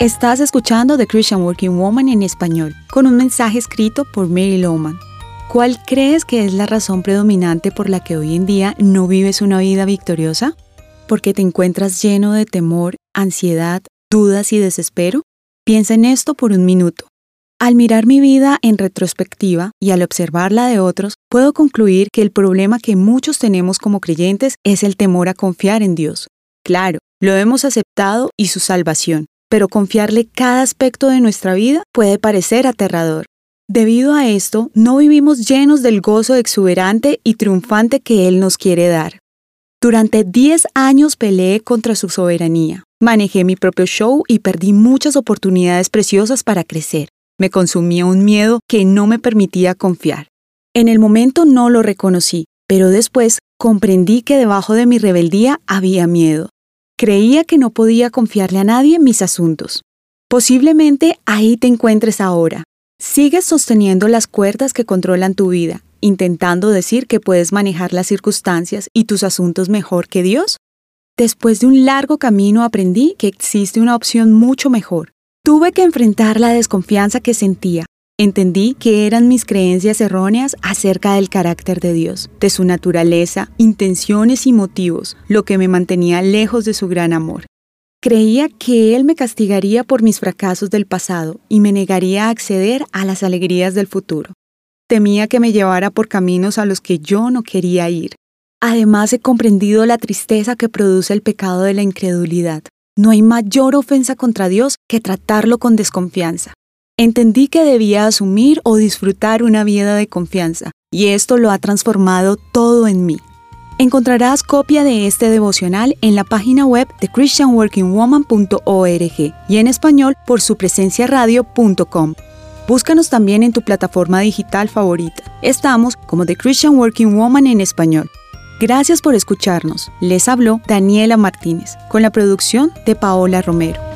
Estás escuchando The Christian Working Woman en español, con un mensaje escrito por Mary Lowman. ¿Cuál crees que es la razón predominante por la que hoy en día no vives una vida victoriosa? ¿Porque te encuentras lleno de temor, ansiedad, dudas y desespero? Piensa en esto por un minuto. Al mirar mi vida en retrospectiva y al observar la de otros, puedo concluir que el problema que muchos tenemos como creyentes es el temor a confiar en Dios. Claro, lo hemos aceptado y su salvación, pero confiarle cada aspecto de nuestra vida puede parecer aterrador. Debido a esto, no vivimos llenos del gozo exuberante y triunfante que Él nos quiere dar. Durante 10 años peleé contra su soberanía. Manejé mi propio show y perdí muchas oportunidades preciosas para crecer. Me consumía un miedo que no me permitía confiar. En el momento no lo reconocí, pero después comprendí que debajo de mi rebeldía había miedo. Creía que no podía confiarle a nadie en mis asuntos. Posiblemente ahí te encuentres ahora. Sigues sosteniendo las cuerdas que controlan tu vida, intentando decir que puedes manejar las circunstancias y tus asuntos mejor que Dios. Después de un largo camino aprendí que existe una opción mucho mejor. Tuve que enfrentar la desconfianza que sentía, Entendí que eran mis creencias erróneas acerca del carácter de Dios, de su naturaleza, intenciones y motivos, lo que me mantenía lejos de su gran amor. Creía que Él me castigaría por mis fracasos del pasado y me negaría a acceder a las alegrías del futuro. Temía que me llevara por caminos a los que yo no quería ir. Además he comprendido la tristeza que produce el pecado de la incredulidad. No hay mayor ofensa contra Dios que tratarlo con desconfianza. Entendí que debía asumir o disfrutar una vida de confianza, y esto lo ha transformado todo en mí. Encontrarás copia de este devocional en la página web de christianworkingwoman.org y en español por su presencia radio.com. Búscanos también en tu plataforma digital favorita. Estamos como The Christian Working Woman en español. Gracias por escucharnos. Les habló Daniela Martínez, con la producción de Paola Romero.